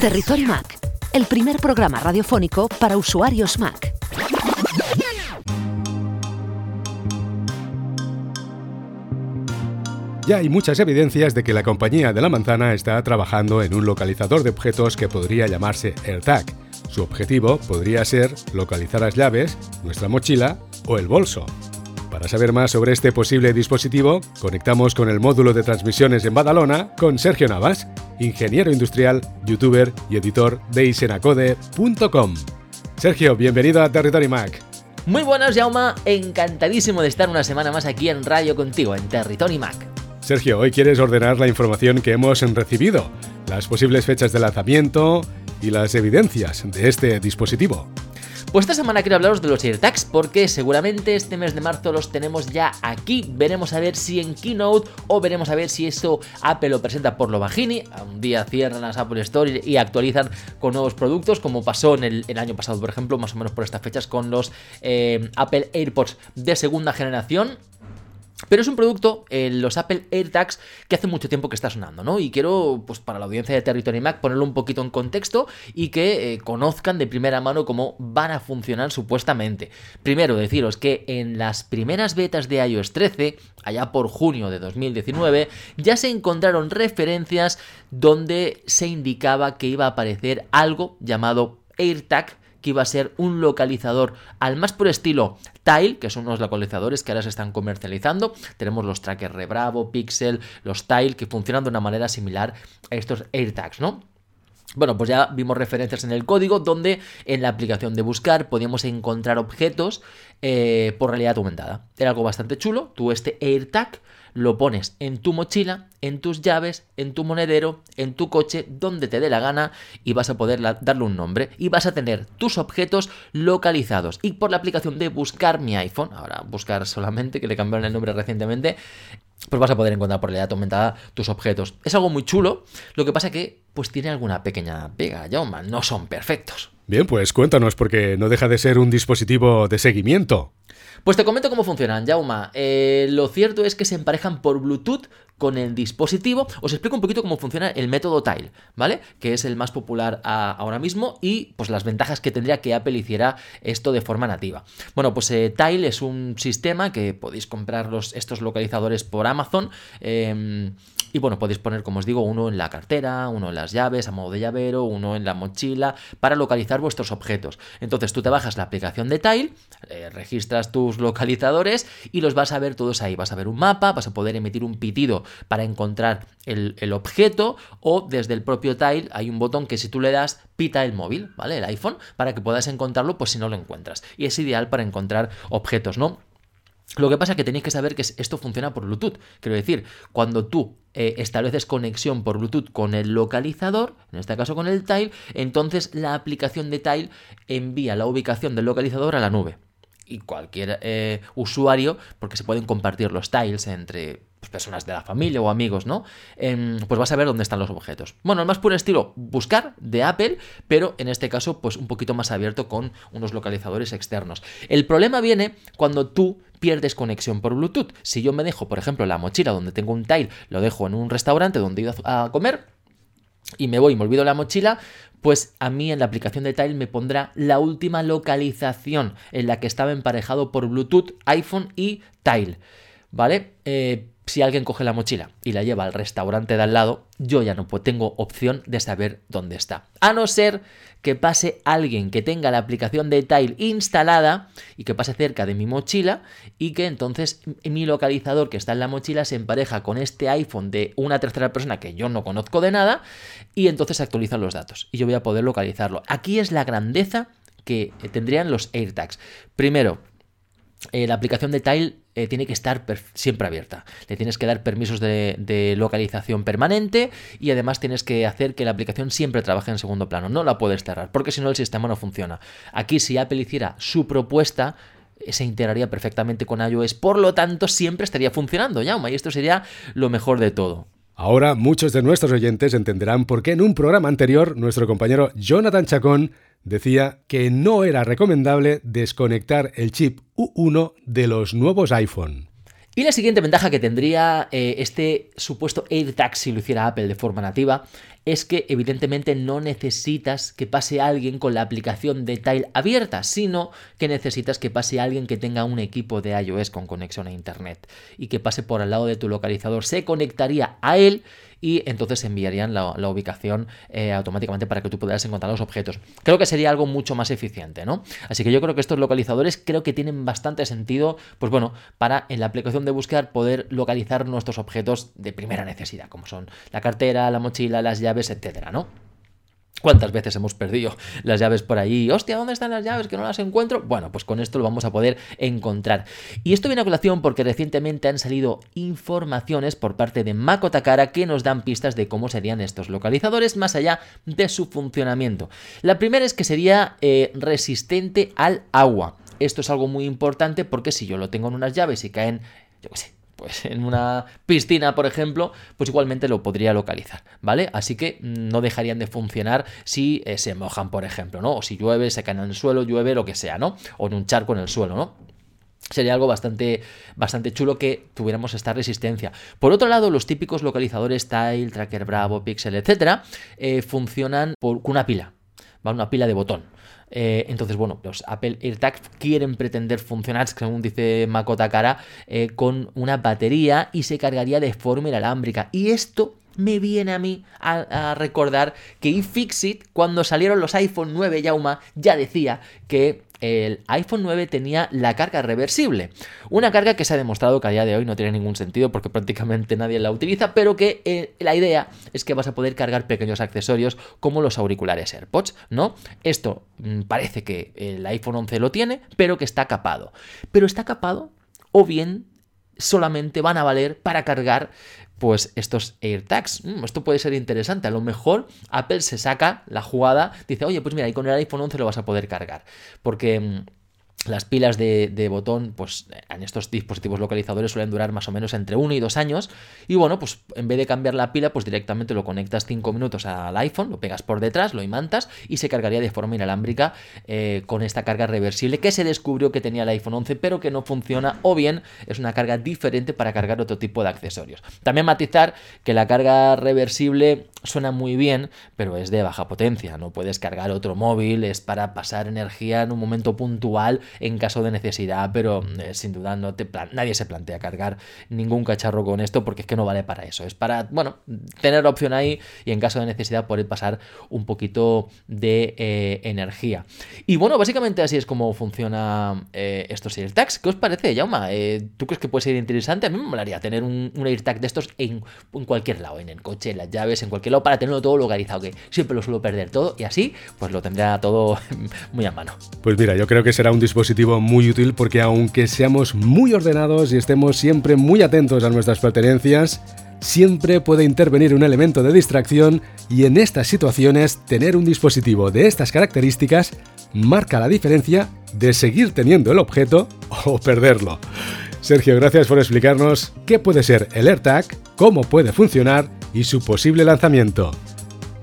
Territory Mac, el primer programa radiofónico para usuarios Mac. Ya hay muchas evidencias de que la compañía de la manzana está trabajando en un localizador de objetos que podría llamarse AirTag. Su objetivo podría ser localizar las llaves, nuestra mochila o el bolso. Para saber más sobre este posible dispositivo, conectamos con el módulo de transmisiones en Badalona con Sergio Navas, ingeniero industrial, youtuber y editor de isenacode.com. Sergio, bienvenido a Territory Mac. Muy buenas, Jauma. Encantadísimo de estar una semana más aquí en Radio contigo, en Territory Mac. Sergio, hoy quieres ordenar la información que hemos recibido, las posibles fechas de lanzamiento y las evidencias de este dispositivo. Pues esta semana quiero hablaros de los AirTags porque seguramente este mes de marzo los tenemos ya aquí. Veremos a ver si en Keynote o veremos a ver si eso Apple lo presenta por lo bajini. Un día cierran las Apple Store y actualizan con nuevos productos como pasó en el, año pasado, por ejemplo, más o menos por estas fechas con los eh, Apple AirPods de segunda generación pero es un producto, los Apple AirTags, que hace mucho tiempo que está sonando, ¿no? Y quiero, pues para la audiencia de Territory Mac, ponerlo un poquito en contexto y que eh, conozcan de primera mano cómo van a funcionar supuestamente. Primero, deciros que en las primeras betas de iOS 13, allá por junio de 2019, ya se encontraron referencias donde se indicaba que iba a aparecer algo llamado AirTag que iba a ser un localizador al más por estilo Tile, que son unos localizadores que ahora se están comercializando. Tenemos los trackers Rebravo, Pixel, los Tile, que funcionan de una manera similar a estos AirTags, ¿no? Bueno, pues ya vimos referencias en el código donde en la aplicación de buscar podíamos encontrar objetos eh, por realidad aumentada. Era algo bastante chulo. Tú este AirTag lo pones en tu mochila, en tus llaves, en tu monedero, en tu coche, donde te dé la gana y vas a poder darle un nombre y vas a tener tus objetos localizados. Y por la aplicación de buscar mi iPhone, ahora buscar solamente, que le cambiaron el nombre recientemente, pues vas a poder encontrar por realidad aumentada tus objetos. Es algo muy chulo, lo que pasa que pues tiene alguna pequeña pega, Jaume, no son perfectos. Bien, pues cuéntanos, porque no deja de ser un dispositivo de seguimiento. Pues te comento cómo funcionan, Jauma. Eh, lo cierto es que se emparejan por Bluetooth con el dispositivo. Os explico un poquito cómo funciona el método Tile, ¿vale? Que es el más popular ahora mismo y pues las ventajas que tendría que Apple hiciera esto de forma nativa. Bueno, pues eh, Tile es un sistema que podéis comprar los, estos localizadores por Amazon. Em, y bueno, podéis poner, como os digo, uno en la cartera, uno en las llaves a modo de llavero, uno en la mochila, para localizar vuestros objetos. Entonces tú te bajas la aplicación de Tile, eh, registras tus localizadores y los vas a ver todos ahí. Vas a ver un mapa, vas a poder emitir un pitido para encontrar el, objeto o desde el propio Tile hay un botón que si tú le das pita el móvil, ¿vale? El iPhone, para que puedas encontrarlo pues si no lo encuentras. Y es ideal para encontrar objetos, ¿no? Lo que pasa es que tenéis que saber que esto funciona por Bluetooth. Quiero decir, cuando tú eh, estableces conexión por Bluetooth con el localizador, en este caso con el Tile, entonces la aplicación de Tile envía la ubicación del localizador a la nube. Y cualquier eh, usuario, porque se pueden compartir los tiles entre pues, personas de la familia o amigos, ¿no? Em, pues vas a ver dónde están los objetos. Bueno, el más puro estilo buscar de Apple, pero en este caso, pues un poquito más abierto con unos localizadores externos. El problema viene cuando tú pierdes conexión por Bluetooth. Si yo me dejo, por ejemplo, la mochila donde tengo un tile, lo dejo en un restaurante donde he ido a comer, y me voy y me olvido la mochila, pues a mí en la aplicación de Tile me pondrá la última localización en la que estaba emparejado por Bluetooth, iPhone y Tile. ¿Vale? Eh, si alguien coge la mochila y la lleva al restaurante de al lado, yo ya no tengo opción de saber dónde está. A no ser que pase alguien que tenga la aplicación de Tile instalada y que pase cerca de mi mochila y que entonces mi localizador que está en la mochila se empareja con este iPhone de una tercera persona que yo no conozco de nada y entonces se actualizan los datos y yo voy a poder localizarlo. Aquí es la grandeza que tendrían los AirTags. Primero, eh, la aplicación de Tile eh, tiene que estar siempre abierta. Le tienes que dar permisos de, localización permanente y además tienes que hacer que la aplicación siempre trabaje en segundo plano. No la puedes cerrar porque si no el sistema no funciona. Aquí si Apple hiciera su propuesta eh, se integraría perfectamente con iOS, por lo tanto siempre estaría funcionando, ya y esto sería lo mejor de todo. Ahora muchos de nuestros oyentes entenderán por qué en un programa anterior nuestro compañero Jonathan Chacón decía que no era recomendable desconectar el chip U1 de los nuevos iPhone. Y la siguiente ventaja que tendría eh, este supuesto AirTag si lo hiciera Apple de forma nativa es que evidentemente no necesitas que pase alguien con la aplicación de Tile abierta, sino que necesitas que pase alguien que tenga un equipo de iOS con conexión a Internet y que pase por al lado de tu localizador. Se conectaría a él y entonces enviarían la, ubicación eh, automáticamente para que tú pudieras encontrar los objetos. Creo que sería algo mucho más eficiente, ¿no? Así que yo creo que estos localizadores creo que tienen bastante sentido, pues bueno, para en la aplicación de búsqueda poder localizar nuestros objetos de primera necesidad, como son la cartera, la mochila, las llaves, etcétera, ¿no? ¿Cuántas veces hemos perdido las llaves por ahí? Hostia, ¿dónde están las llaves? Que no las encuentro. Bueno, pues con esto lo vamos a poder encontrar. Y esto viene a colación porque recientemente han salido informaciones por parte de Mako Takara que nos dan pistas de cómo serían estos localizadores más allá de su funcionamiento. La primera es que sería eh, resistente al agua. Esto es algo muy importante porque si yo lo tengo en unas llaves y caen, yo qué sé, pues en una piscina, por ejemplo, pues igualmente lo podría localizar, ¿vale? Así que no dejarían de funcionar si eh, se mojan, por ejemplo, ¿no? O si llueve, se caen en el suelo, llueve, lo que sea, ¿no? O en un charco en el suelo, ¿no? Sería algo bastante, bastante chulo que tuviéramos esta resistencia. Por otro lado, los típicos localizadores Tile, Tracker Bravo, Pixel, etcétera, eh, funcionan con una pila, ¿va? Una pila de botón. Eh, entonces, bueno, los Apple AirTags quieren pretender funcionar, según dice Makoto Takara, eh, con una batería y se cargaría de forma inalámbrica. Y esto me viene a mí a, recordar que iFixit, cuando salieron los iPhone 9, Yauma, ya decía que el iPhone 9 tenía la carga reversible. Una carga que se ha demostrado que a día de hoy no tiene ningún sentido porque prácticamente nadie la utiliza, pero que eh, la idea es que vas a poder cargar pequeños accesorios como los auriculares AirPods, ¿no? Esto mm, parece que el iPhone 11 lo tiene, pero que está capado. Pero está capado o bien solamente van a valer para cargar pues estos AirTags. Mm, esto puede ser interesante. A lo mejor Apple se saca la jugada, dice, oye, pues mira, ahí con el iPhone 11 lo vas a poder cargar. Porque mm, las pilas de, botón, pues en estos dispositivos localizadores suelen durar más o menos entre 1 y 2 años. Y bueno, pues en vez de cambiar la pila, pues directamente lo conectas 5 minutos al iPhone, lo pegas por detrás, lo imantas y se cargaría de forma inalámbrica eh, con esta carga reversible que se descubrió que tenía el iPhone 11, pero que no funciona, o bien es una carga diferente para cargar otro tipo de accesorios. También matizar que la carga reversible suena muy bien, pero es de baja potencia. No puedes cargar otro móvil, es para pasar energía en un momento puntual en caso de necesidad, pero eh, sin duda no nadie se plantea cargar ningún cacharro con esto porque es que no vale para eso. Es para, bueno, tener opción ahí y en caso de necesidad poder pasar un poquito de eh, energía. Y bueno, básicamente así es como funciona eh, estos AirTags. ¿Qué os parece, Jauma? ¿Tú crees que puede ser interesante? A mí me molaría tener un, AirTag de estos en, en cualquier lado, en el coche, en las llaves, en cualquier lado, para tenerlo todo localizado, que siempre lo suelo perder todo y así pues lo tendrá todo muy a mano. Pues mira, yo creo que será un dispositivo muy útil porque aunque seamos muy ordenados y estemos siempre muy atentos a nuestras pertenencias, siempre puede intervenir un elemento de distracción y en estas situaciones tener un dispositivo de estas características marca la diferencia de seguir teniendo el objeto o perderlo. Sergio, gracias por explicarnos qué puede ser el AirTag, cómo puede funcionar y su posible lanzamiento.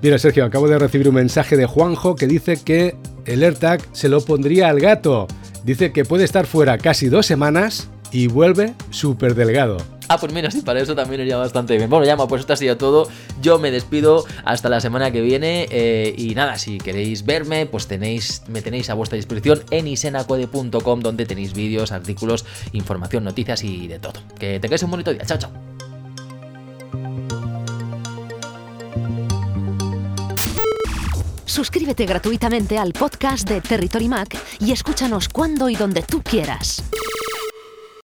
Mira, Sergio, acabo de recibir un mensaje de Juanjo que dice que el AirTag se lo pondría al gato. Dice que puede estar fuera casi dos semanas y vuelve súper delgado. Ah, pues mira, sí, para eso también iría bastante bien. Bueno, llama, pues esto ha sido todo. Yo me despido hasta la semana que viene. Eh, y nada, si queréis verme, pues tenéis, me tenéis a vuestra disposición en isenacode.com, donde tenéis vídeos, artículos, información, noticias y de todo. Que tengáis un bonito día. Chao, chao. Suscríbete gratuitamente al podcast de Territory Mac y escúchanos cuando y donde tú quieras.